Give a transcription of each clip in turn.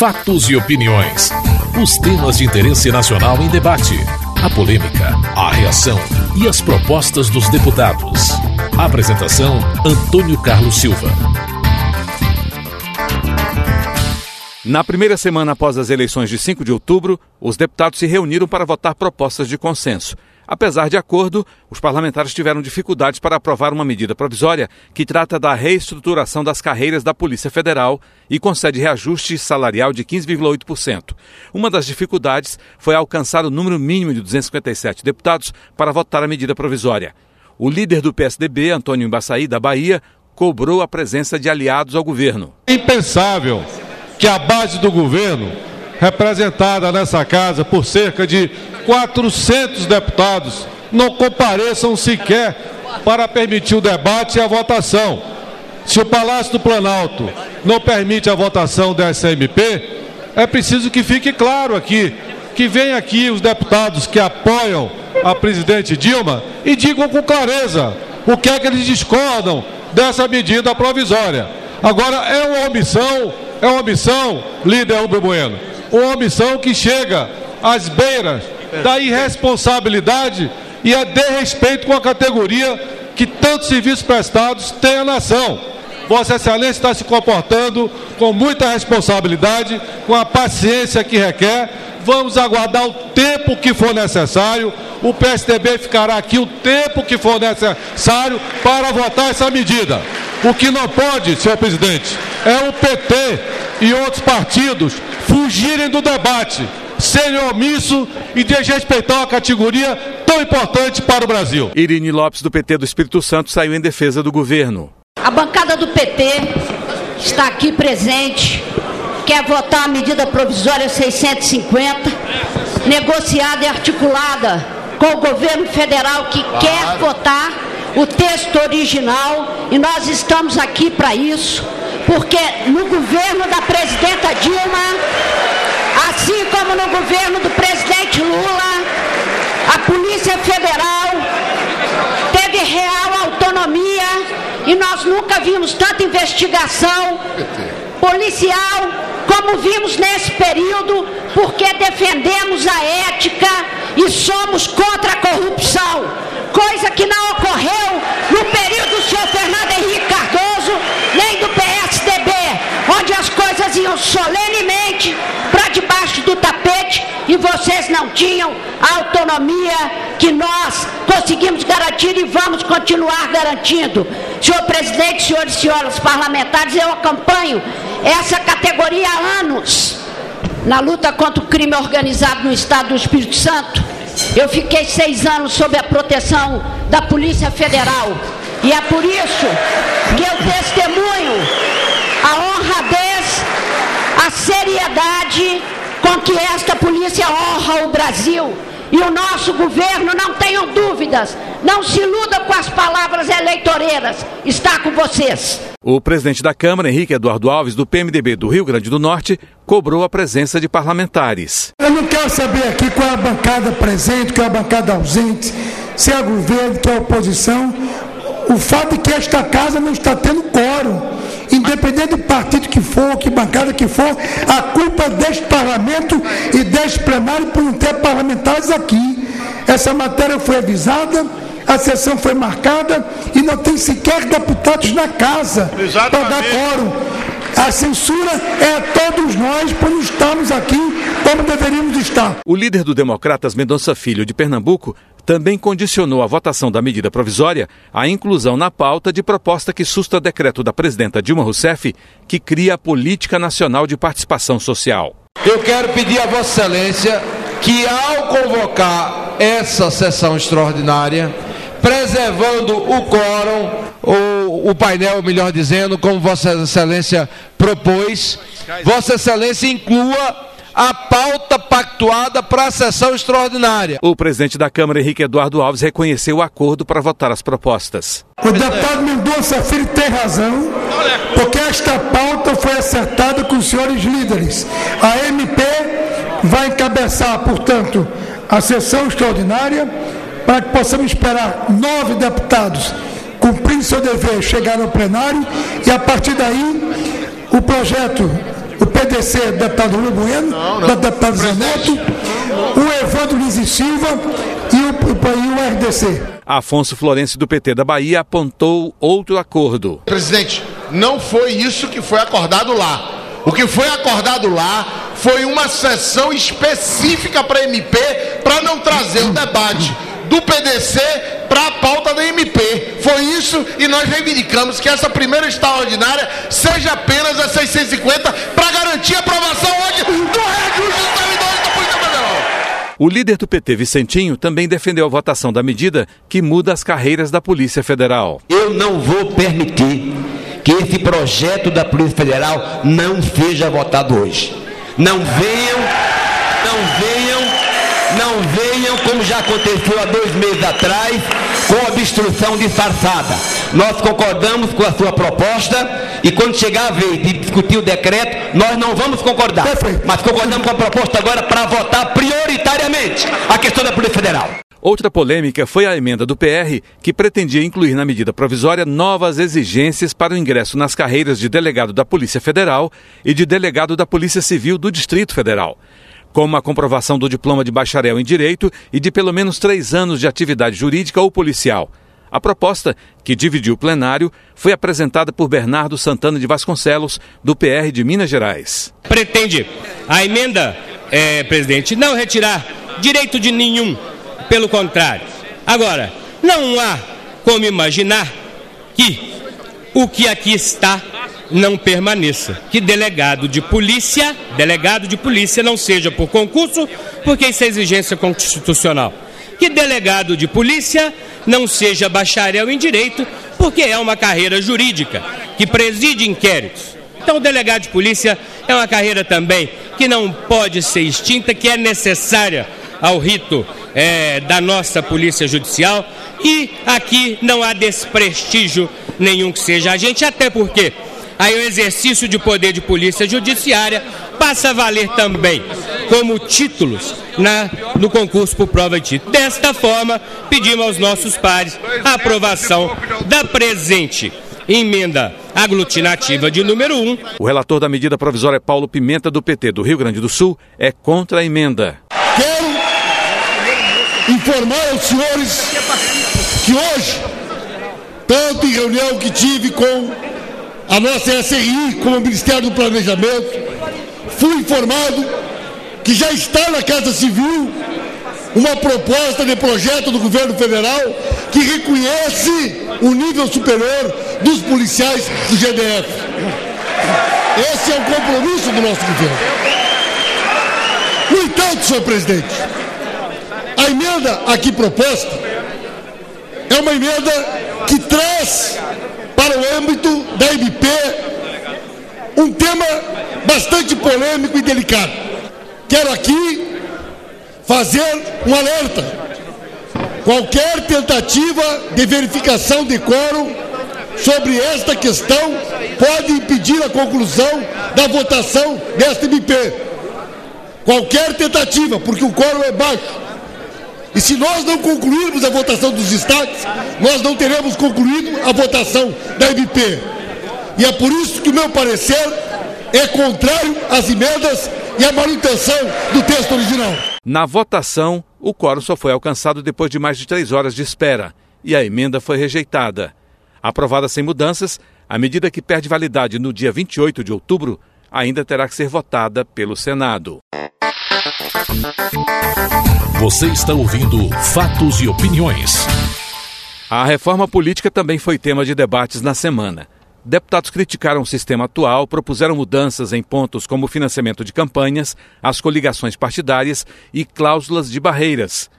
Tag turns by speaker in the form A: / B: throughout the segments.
A: Fatos e opiniões. Os temas de interesse nacional em debate. A polêmica, a reação e as propostas dos deputados. Apresentação: Antônio Carlos Silva.
B: Na primeira semana após as eleições de 5 de outubro, os deputados se reuniram para votar propostas de consenso. Apesar de acordo, os parlamentares tiveram dificuldades para aprovar uma medida provisória que trata da reestruturação das carreiras da Polícia Federal e concede reajuste salarial de 15,8%. Uma das dificuldades foi alcançar o número mínimo de 257 deputados para votar a medida provisória. O líder do PSDB, Antônio Embaçaí, da Bahia, cobrou a presença de aliados ao governo.
C: É impensável que a base do governo, representada nessa casa por cerca de 400 deputados não compareçam sequer para permitir o debate e a votação. Se o Palácio do Planalto não permite a votação da SMP, é preciso que fique claro aqui, que venham aqui os deputados que apoiam a presidente Dilma e digam com clareza o que é que eles discordam dessa medida provisória. Agora, é uma omissão, é uma omissão, líder Rubem Bueno, uma omissão que chega às beiras da irresponsabilidade e a desrespeito com a categoria que tantos serviços prestados tem a nação. Vossa Excelência está se comportando com muita responsabilidade, com a paciência que requer. Vamos aguardar o tempo que for necessário. O PSDB ficará aqui o tempo que for necessário para votar essa medida. O que não pode, senhor presidente, é o PT e outros partidos fugirem do debate serem omisso e desrespeitar uma categoria tão importante para o Brasil.
B: Irine Lopes, do PT do Espírito Santo, saiu em defesa do governo.
D: A bancada do PT está aqui presente, quer votar a medida provisória 650, negociada e articulada com o governo federal que claro. quer votar o texto original e nós estamos aqui para isso, porque no governo da presidenta Dilma Assim como no governo do presidente Lula, a Polícia Federal teve real autonomia e nós nunca vimos tanta investigação policial como vimos nesse período, porque defendemos a ética e somos contra a corrupção, coisa que não ocorreu no período do senhor Fernando Henrique Cardoso, nem do PSDB, onde as solenemente debaixo do tapete e vocês não tinham a autonomia que nós conseguimos garantir e vamos continuar garantindo. Senhor presidente, senhores e senhoras parlamentares, eu acompanho essa categoria há anos na luta contra o crime organizado no estado do Espírito Santo. Eu fiquei seis anos sob a proteção da Polícia Federal. E é por isso que eu testemunho a seriedade com que esta polícia honra o Brasil. E o nosso governo, não tenham dúvidas, não se iluda com as palavras eleitoreiras, está com vocês.
B: O presidente da Câmara, Henrique Eduardo Alves, do PMDB do Rio Grande do Norte, cobrou a presença de parlamentares.
E: Eu não quero saber aqui qual é a bancada presente, qual é a bancada ausente, se é governo, se é oposição. O fato é que esta casa não está tendo quórum independente do partido que for, que bancada que for, a culpa é deste parlamento e deste plenário por não ter parlamentares aqui. Essa matéria foi avisada, a sessão foi marcada e não tem sequer deputados na casa para dar quórum. A censura é a todos nós por não estarmos aqui como deveríamos estar.
B: O líder do Democratas Mendonça Filho de Pernambuco também condicionou a votação da medida provisória à inclusão na pauta de proposta que susta decreto da presidenta Dilma Rousseff que cria a Política Nacional de Participação Social.
F: Eu quero pedir a Vossa Excelência que, ao convocar essa sessão extraordinária, preservando o quórum, ou o painel, melhor dizendo, como Vossa Excelência propôs, Vossa Excelência inclua a pauta pactuada para a sessão extraordinária.
B: O presidente da Câmara, Henrique Eduardo Alves, reconheceu o acordo para votar as propostas.
E: O deputado Mendonça Filho tem razão, porque esta pauta foi acertada com os senhores líderes. A MP vai encabeçar, portanto, a sessão extraordinária para que possamos esperar nove deputados cumprindo seu dever, chegar no plenário e a partir daí o projeto, PDC, deputado Rui Bueno, não, não. deputado Zanetti, o Evandro Luiz e Silva e o, e o RDC.
B: Afonso Florencio do PT da Bahia apontou outro acordo.
G: Presidente, não foi isso que foi acordado lá. O que foi acordado lá foi uma sessão específica para MP para não trazer o debate do PDC para a pauta da MP. Foi isso e nós reivindicamos que essa primeira extraordinária seja apenas a 650 para garantir a aprovação hoje do reajuste da Polícia Federal.
B: O líder do PT, Vicentinho, também defendeu a votação da medida que muda as carreiras da Polícia Federal.
H: Eu não vou permitir que esse projeto da Polícia Federal não seja votado hoje. Não venham, não venham, não venham como já aconteceu há dois meses atrás, com obstrução disfarçada. Nós concordamos com a sua proposta e quando chegar a vez de discutir o decreto, nós não vamos concordar. Mas concordamos com a proposta agora para votar prioritariamente a questão da Polícia Federal.
B: Outra polêmica foi a emenda do PR, que pretendia incluir na medida provisória novas exigências para o ingresso nas carreiras de delegado da Polícia Federal e de delegado da Polícia Civil do Distrito Federal, como a comprovação do diploma de bacharel em Direito e de pelo menos três anos de atividade jurídica ou policial. A proposta, que dividiu o plenário, foi apresentada por Bernardo Santana de Vasconcelos, do PR de Minas Gerais.
I: Pretende a emenda, é, presidente, não retirar direito de nenhum pelo contrário. Agora, não há como imaginar que o que aqui está não permaneça. Que delegado de polícia, delegado de polícia não seja por concurso, porque isso é exigência constitucional. Que delegado de polícia não seja bacharel em direito, porque é uma carreira jurídica que preside inquéritos. Então, o delegado de polícia é uma carreira também que não pode ser extinta, que é necessária ao rito é, da nossa Polícia Judicial e aqui não há desprestígio nenhum que seja a gente, até porque aí o exercício de poder de polícia judiciária passa a valer também como títulos na, no concurso por prova de título. Desta forma, pedimos aos nossos pares a aprovação da presente emenda aglutinativa de número 1. Um.
B: O relator da medida provisória é Paulo Pimenta, do PT do Rio Grande do Sul, é contra a emenda.
J: Quero informar aos senhores que hoje, tanto em reunião que tive com a nossa SRI, com o Ministério do Planejamento, fui informado que já está na Casa Civil uma proposta de projeto do governo federal que reconhece o nível superior dos policiais do GDF. Esse é o compromisso do nosso governo. No entanto, senhor presidente, a emenda aqui proposta é uma emenda que traz para o âmbito da MP um tema bastante polêmico e delicado. Quero aqui fazer um alerta. Qualquer tentativa de verificação de quórum sobre esta questão pode impedir a conclusão da votação desta MP. Qualquer tentativa, porque o quórum é baixo. E se nós não concluirmos a votação dos estados, nós não teremos concluído a votação da MP. E é por isso que o meu parecer é contrário às emendas e à manutenção do texto original.
B: Na votação, o quórum só foi alcançado depois de mais de três horas de espera e a emenda foi rejeitada. Aprovada sem mudanças, a medida que perde validade no dia 28 de outubro ainda terá que ser votada pelo Senado.
A: Você está ouvindo Fatos e Opiniões.
B: A reforma política também foi tema de debates na semana. Deputados criticaram o sistema atual, propuseram mudanças em pontos como financiamento de campanhas, as coligações partidárias e cláusulas de barreiras.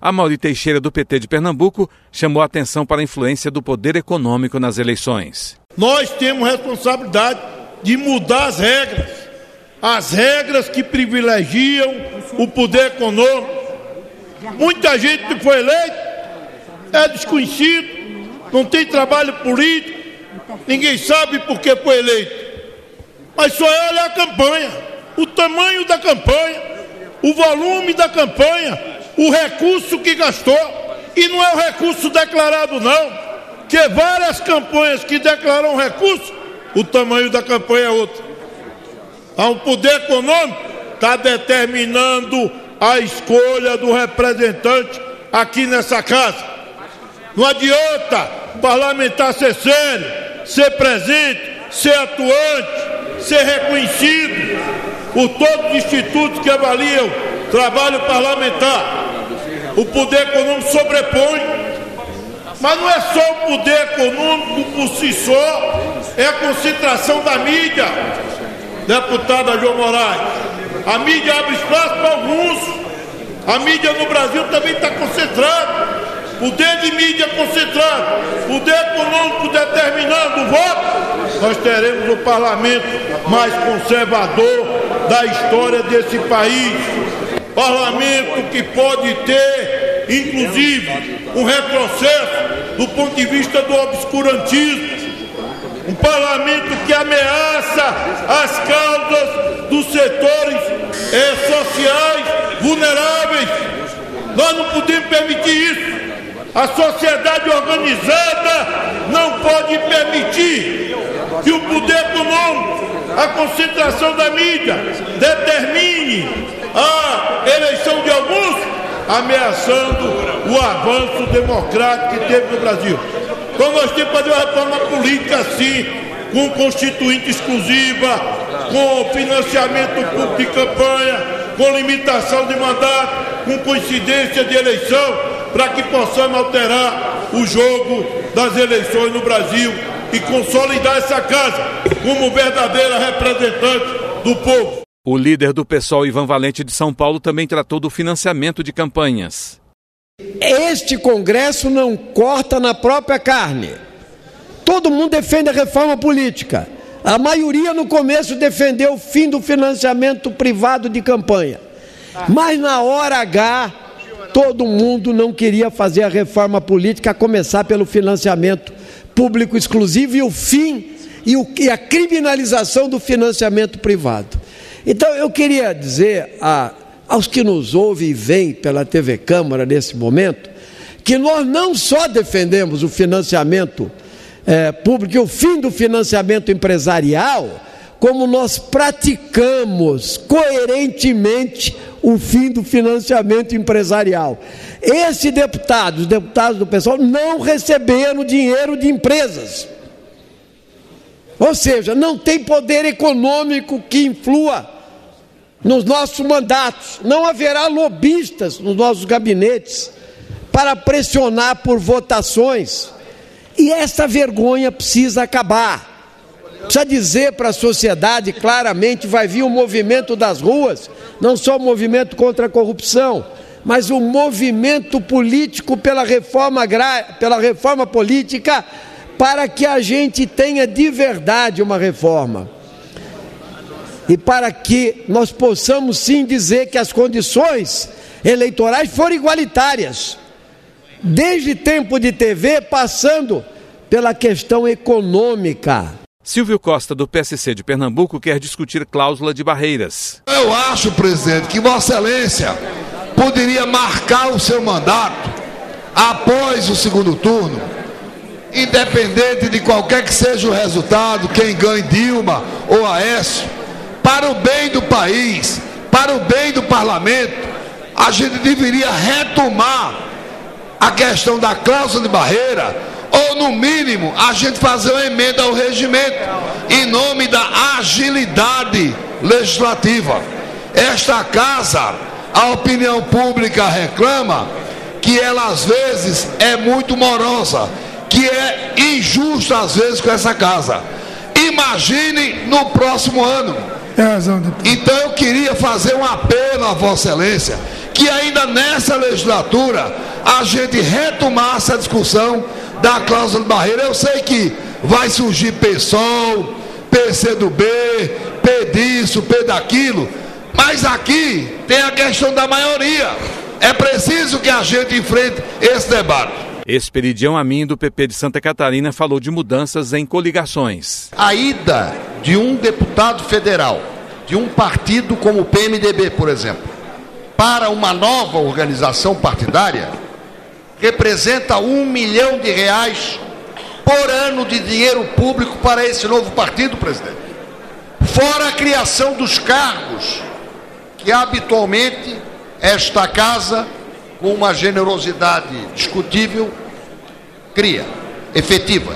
B: A Mauri Teixeira, do PT de Pernambuco, chamou a atenção para a influência do poder econômico nas eleições.
K: Nós temos responsabilidade de mudar as regras, as regras que privilegiam o poder econômico Muita gente que foi eleito é desconhecido, não tem trabalho político, ninguém sabe por que foi eleito. Mas só olha a campanha, o tamanho da campanha, o volume da campanha, o recurso que gastou. E não é o recurso declarado, não, que várias campanhas que declaram recurso, o tamanho da campanha é outro. O poder econômico está determinando a escolha do representante aqui nessa casa. Não adianta parlamentar ser sério, ser presente, ser atuante, ser reconhecido por todos os institutos que avaliam trabalho parlamentar. O poder econômico sobrepõe. Mas não é só o poder econômico por si só, é a concentração da mídia, deputada João Moraes. A mídia abre espaço para alguns. A mídia no Brasil também está concentrada. Poder de mídia concentrado, poder econômico determinando o voto, nós teremos o parlamento mais conservador da história desse país. Parlamento que pode ter, inclusive, um retrocesso do ponto de vista do obscurantismo. Um parlamento que ameaça as causas dos setores eh, sociais vulneráveis. Nós não podemos permitir isso. A sociedade organizada não pode permitir que o poder econômico, a concentração da mídia, determine a eleição de alguns, ameaçando o avanço democrático que teve no Brasil. Então nós temos que fazer uma reforma política assim, com constituinte exclusiva, com financiamento público de campanha, com limitação de mandato, com coincidência de eleição para que possamos alterar o jogo das eleições no Brasil e consolidar essa casa como verdadeira representante do povo.
B: O líder do PSOL, Ivan Valente de São Paulo, também tratou do financiamento de campanhas.
L: Este Congresso não corta na própria carne. Todo mundo defende a reforma política. A maioria no começo defendeu o fim do financiamento privado de campanha. Mas na hora H, todo mundo não queria fazer a reforma política, a começar pelo financiamento público exclusivo e o fim e, e a criminalização do financiamento privado. Então eu queria dizer a, aos que nos ouvem e veem pela TV Câmara nesse momento, que nós não só defendemos o financiamento é, público e o fim do financiamento empresarial, como nós praticamos coerentemente o fim do financiamento empresarial. Esse deputado, os deputados do pessoal, não receberam dinheiro de empresas. Ou seja, não tem poder econômico que influa nos nossos mandatos. Não haverá lobistas nos nossos gabinetes para pressionar por votações. E essa vergonha precisa acabar. Precisa dizer para a sociedade claramente: vai vir o um movimento das ruas, não só o movimento contra a corrupção, mas o movimento político pela reforma, pela reforma política, para que a gente tenha de verdade uma reforma. E para que nós possamos sim dizer que as condições eleitorais foram igualitárias, desde tempo de TV, passando pela questão econômica.
B: Silvio Costa, do PSC de Pernambuco, quer discutir cláusula de barreiras.
M: Eu acho, presidente, que Vossa Excelência poderia marcar o seu mandato após o segundo turno, independente de qualquer que seja o resultado, quem ganhe Dilma ou Aécio, para o bem do país, para o bem do parlamento, a gente deveria retomar a questão da cláusula de barreira ou no mínimo a gente fazer uma emenda ao regimento em nome da agilidade legislativa. Esta casa, a opinião pública reclama que ela às vezes é muito morosa, que é injusta às vezes com essa casa. Imagine no próximo ano. Então eu queria fazer um apelo a Vossa Excelência que ainda nessa legislatura a gente retomasse a discussão da cláusula de barreira. Eu sei que vai surgir PSOL, PCdoB, P disso, P daquilo, mas aqui tem a questão da maioria. É preciso que a gente enfrente esse debate.
B: Esperidião Amin, do PP de Santa Catarina, falou de mudanças em coligações.
N: A ida de um deputado federal, de um partido como o PMDB, por exemplo, para uma nova organização partidária, representa um milhão de reais por ano de dinheiro público para esse novo partido, presidente. Fora a criação dos cargos, que habitualmente esta casa, com uma generosidade discutível, cria, efetiva.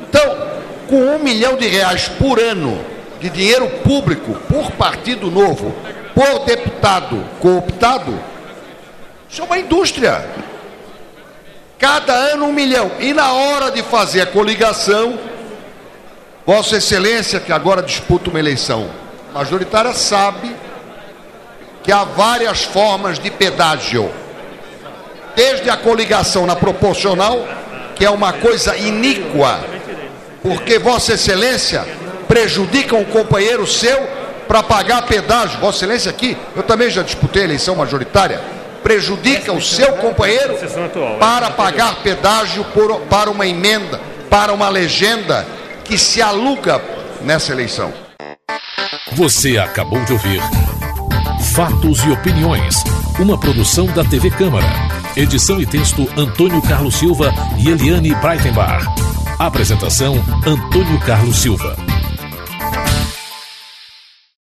N: Então, com um milhão de reais por ano de dinheiro público por partido novo, por deputado cooptado, isso é uma indústria. Cada ano um milhão. E na hora de fazer a coligação, Vossa Excelência, que agora disputa uma eleição majoritária, sabe que há várias formas de pedágio. Desde a coligação na proporcional, que é uma coisa iníqua, porque Vossa Excelência prejudica um companheiro seu para pagar pedágio. Vossa Excelência aqui, eu também já disputei a eleição majoritária, prejudica o seu companheiro para pagar pedágio por, para uma emenda, para uma legenda que se aluga nessa eleição.
A: Você acabou de ouvir Fatos e Opiniões, uma produção da TV Câmara. Edição e texto Antônio Carlos Silva e Eliane Breitenbach. Apresentação Antônio Carlos Silva.